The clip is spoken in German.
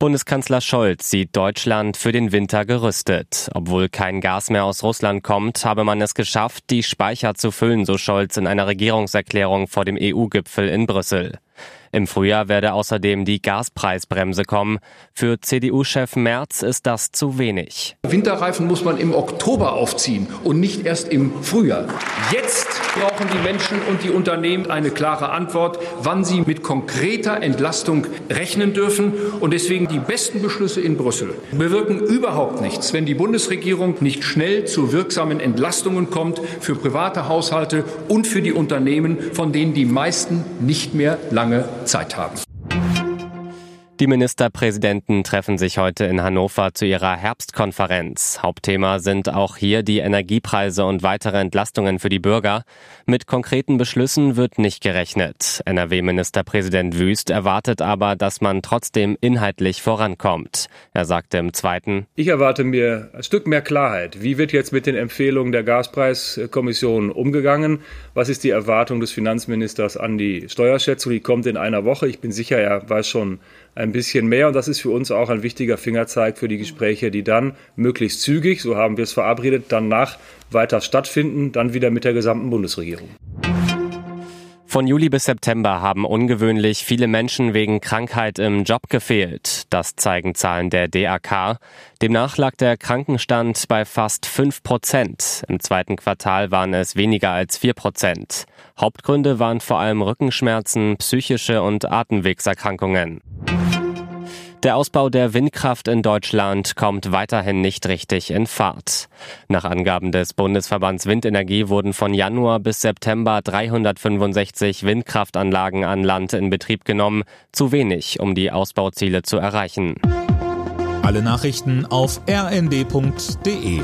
Bundeskanzler Scholz sieht Deutschland für den Winter gerüstet. Obwohl kein Gas mehr aus Russland kommt, habe man es geschafft, die Speicher zu füllen, so Scholz in einer Regierungserklärung vor dem EU-Gipfel in Brüssel. Im Frühjahr werde außerdem die Gaspreisbremse kommen. Für CDU-Chef Merz ist das zu wenig. Winterreifen muss man im Oktober aufziehen und nicht erst im Frühjahr. Jetzt brauchen die Menschen und die Unternehmen eine klare Antwort, wann sie mit konkreter Entlastung rechnen dürfen. Und deswegen die besten Beschlüsse in Brüssel bewirken überhaupt nichts, wenn die Bundesregierung nicht schnell zu wirksamen Entlastungen kommt für private Haushalte und für die Unternehmen, von denen die meisten nicht mehr lange Zeit haben. Die Ministerpräsidenten treffen sich heute in Hannover zu ihrer Herbstkonferenz. Hauptthema sind auch hier die Energiepreise und weitere Entlastungen für die Bürger. Mit konkreten Beschlüssen wird nicht gerechnet. NRW-Ministerpräsident Wüst erwartet aber, dass man trotzdem inhaltlich vorankommt. Er sagte im zweiten, Ich erwarte mir ein Stück mehr Klarheit. Wie wird jetzt mit den Empfehlungen der Gaspreiskommission umgegangen? Was ist die Erwartung des Finanzministers an die Steuerschätzung? Die kommt in einer Woche. Ich bin sicher, er weiß schon ein bisschen mehr. Und das ist für uns auch ein wichtiger Fingerzeig für die Gespräche, die dann möglichst zügig, so haben wir es verabredet, danach weiter stattfinden, dann wieder mit der gesamten Bundesregierung. Von Juli bis September haben ungewöhnlich viele Menschen wegen Krankheit im Job gefehlt. Das zeigen Zahlen der DAK. Demnach lag der Krankenstand bei fast 5 Prozent. Im zweiten Quartal waren es weniger als 4 Prozent. Hauptgründe waren vor allem Rückenschmerzen, psychische und Atemwegserkrankungen. Der Ausbau der Windkraft in Deutschland kommt weiterhin nicht richtig in Fahrt. Nach Angaben des Bundesverbands Windenergie wurden von Januar bis September 365 Windkraftanlagen an Land in Betrieb genommen, zu wenig, um die Ausbauziele zu erreichen. Alle Nachrichten auf rnd.de